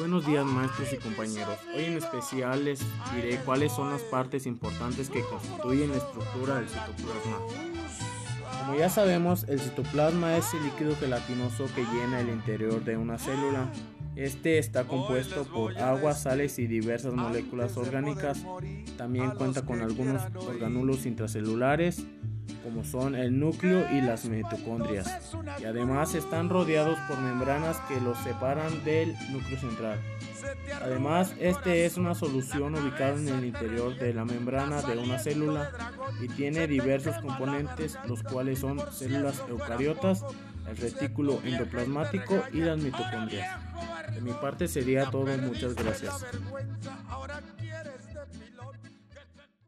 Buenos días maestros y compañeros. Hoy en especial les diré cuáles son las partes importantes que constituyen la estructura del citoplasma. Como ya sabemos, el citoplasma es el líquido gelatinoso que llena el interior de una célula. Este está compuesto por agua, sales y diversas moléculas orgánicas. También cuenta con algunos orgánulos intracelulares como son el núcleo y las mitocondrias, y además están rodeados por membranas que los separan del núcleo central. Además, este es una solución ubicada en el interior de la membrana de una célula y tiene diversos componentes, los cuales son células eucariotas, el retículo endoplasmático y las mitocondrias. De mi parte sería todo, muchas gracias.